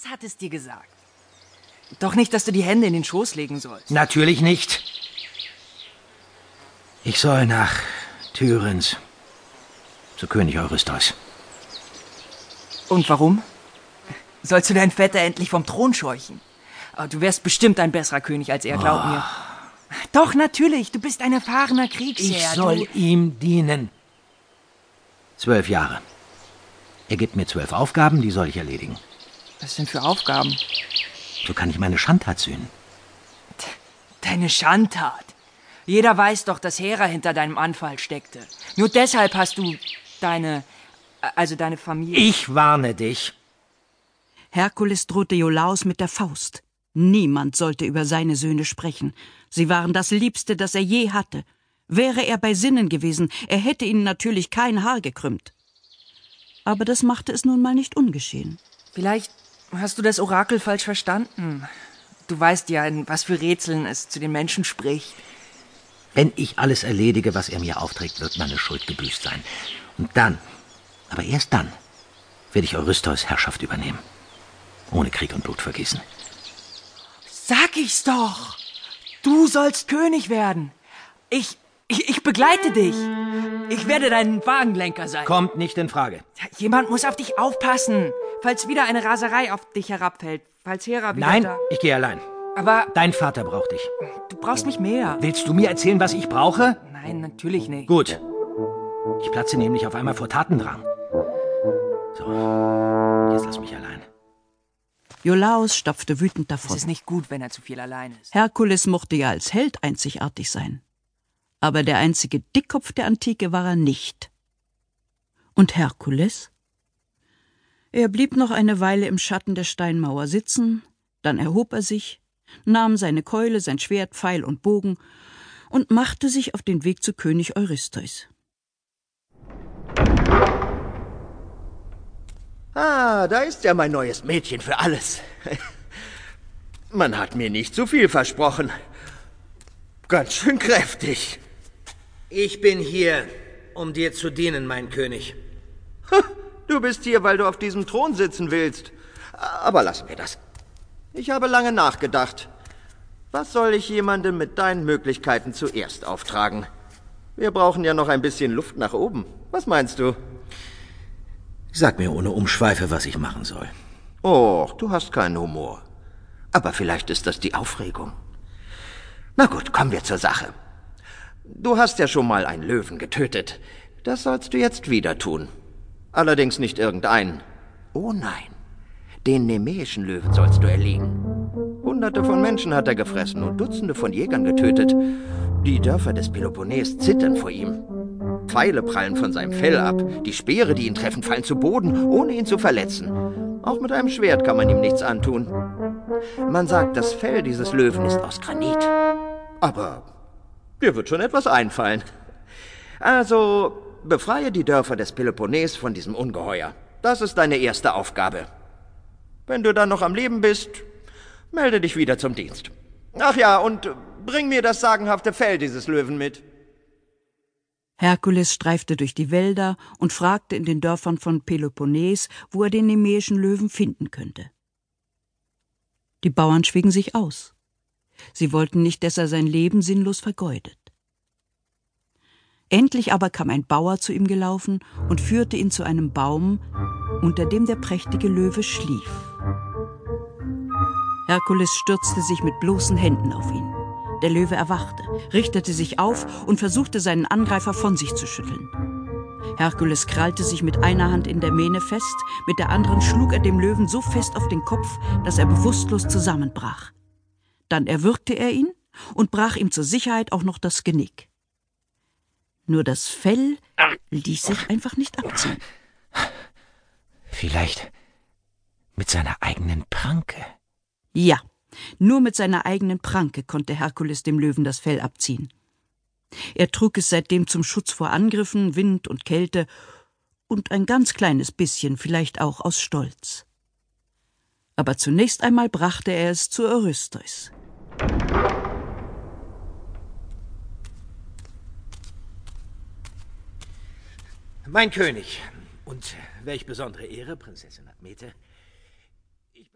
Was hat es dir gesagt? Doch nicht, dass du die Hände in den Schoß legen sollst. Natürlich nicht. Ich soll nach Thürens zu König Eurystheus. Und warum? Sollst du deinen Vetter endlich vom Thron scheuchen? Oh, du wärst bestimmt ein besserer König als er, glaub mir. Doch, natürlich, du bist ein erfahrener Kriegsherr. Ich soll du... ihm dienen. Zwölf Jahre. Er gibt mir zwölf Aufgaben, die soll ich erledigen. Was denn für Aufgaben? So kann ich meine Schandtat sühnen. Deine Schandtat. Jeder weiß doch, dass Hera hinter deinem Anfall steckte. Nur deshalb hast du deine, also deine Familie. Ich warne dich. Herkules drohte Iolaos mit der Faust. Niemand sollte über seine Söhne sprechen. Sie waren das Liebste, das er je hatte. Wäre er bei Sinnen gewesen, er hätte ihnen natürlich kein Haar gekrümmt. Aber das machte es nun mal nicht ungeschehen. Vielleicht hast du das Orakel falsch verstanden. Du weißt ja, in was für Rätseln es zu den Menschen spricht. Wenn ich alles erledige, was er mir aufträgt, wird meine Schuld gebüßt sein. Und dann, aber erst dann, werde ich Eurystheus Herrschaft übernehmen. Ohne Krieg und Blut vergießen. Sag ich's doch! Du sollst König werden. Ich, ich, ich begleite dich. Ich werde dein Wagenlenker sein. Kommt nicht in Frage. Jemand muss auf dich aufpassen, falls wieder eine Raserei auf dich herabfällt. Falls Hera wieder Nein, da... ich gehe allein. Aber Dein Vater braucht dich. du brauchst mich mehr. Willst du mir erzählen, was ich brauche? Nein, natürlich nicht. Gut. Ich platze nämlich auf einmal vor Tatendrang. So, jetzt lass mich allein. Iolaos stapfte wütend Es davon. ist nicht gut, wenn er zu viel allein ist. Herkules mochte ja als Held einzigartig sein. Aber der einzige Dickkopf der Antike war er nicht. Und Herkules? Er blieb noch eine Weile im Schatten der Steinmauer sitzen, dann erhob er sich, nahm seine Keule, sein Schwert, Pfeil und Bogen und machte sich auf den Weg zu König Eurystheus. Ah, da ist ja mein neues Mädchen für alles. Man hat mir nicht zu viel versprochen. Ganz schön kräftig. Ich bin hier, um dir zu dienen, mein König. Du bist hier, weil du auf diesem Thron sitzen willst. Aber lass mir das. Ich habe lange nachgedacht. Was soll ich jemandem mit deinen Möglichkeiten zuerst auftragen? Wir brauchen ja noch ein bisschen Luft nach oben. Was meinst du? Sag mir ohne Umschweife, was ich machen soll. Och, du hast keinen Humor. Aber vielleicht ist das die Aufregung. Na gut, kommen wir zur Sache. Du hast ja schon mal einen Löwen getötet. Das sollst du jetzt wieder tun. Allerdings nicht irgendeinen. Oh nein. Den nemäischen Löwen sollst du erlegen. Hunderte von Menschen hat er gefressen und Dutzende von Jägern getötet. Die Dörfer des Peloponnes zittern vor ihm. Pfeile prallen von seinem Fell ab. Die Speere, die ihn treffen, fallen zu Boden, ohne ihn zu verletzen. Auch mit einem Schwert kann man ihm nichts antun. Man sagt, das Fell dieses Löwen ist aus Granit. Aber dir wird schon etwas einfallen. Also, befreie die Dörfer des Peloponnes von diesem Ungeheuer. Das ist deine erste Aufgabe. Wenn du dann noch am Leben bist, melde dich wieder zum Dienst. Ach ja, und bring mir das sagenhafte Fell dieses Löwen mit. Herkules streifte durch die Wälder und fragte in den Dörfern von Peloponnes, wo er den nemäischen Löwen finden könnte. Die Bauern schwiegen sich aus. Sie wollten nicht, dass er sein Leben sinnlos vergeudet. Endlich aber kam ein Bauer zu ihm gelaufen und führte ihn zu einem Baum, unter dem der prächtige Löwe schlief. Herkules stürzte sich mit bloßen Händen auf ihn. Der Löwe erwachte, richtete sich auf und versuchte seinen Angreifer von sich zu schütteln. Herkules krallte sich mit einer Hand in der Mähne fest, mit der anderen schlug er dem Löwen so fest auf den Kopf, dass er bewusstlos zusammenbrach. Dann erwürgte er ihn und brach ihm zur Sicherheit auch noch das Genick. Nur das Fell ließ sich einfach nicht abziehen. Vielleicht mit seiner eigenen Pranke. Ja, nur mit seiner eigenen Pranke konnte Herkules dem Löwen das Fell abziehen. Er trug es seitdem zum Schutz vor Angriffen, Wind und Kälte und ein ganz kleines bisschen vielleicht auch aus Stolz. Aber zunächst einmal brachte er es zu Eurystheus. Mein König und welch besondere Ehre, Prinzessin Admete,